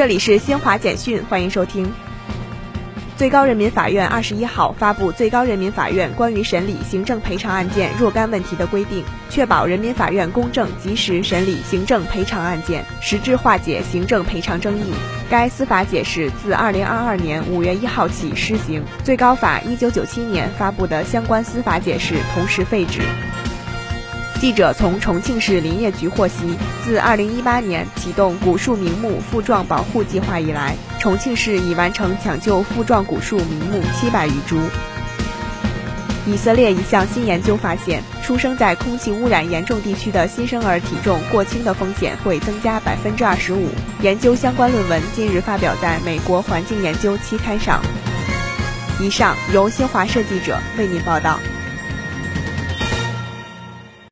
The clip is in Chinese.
这里是新华简讯，欢迎收听。最高人民法院二十一号发布《最高人民法院关于审理行政赔偿案件若干问题的规定》，确保人民法院公正及时审理行政赔偿案件，实质化解行政赔偿争议。该司法解释自二零二二年五月一号起施行，最高法一九九七年发布的相关司法解释同时废止。记者从重庆市林业局获悉，自2018年启动古树名木复壮保护计划以来，重庆市已完成抢救复壮古树名木七百余株。以色列一项新研究发现，出生在空气污染严重地区的新生儿体重过轻的风险会增加百分之二十五。研究相关论文近日发表在美国环境研究期刊上。以上由新华社记者为您报道。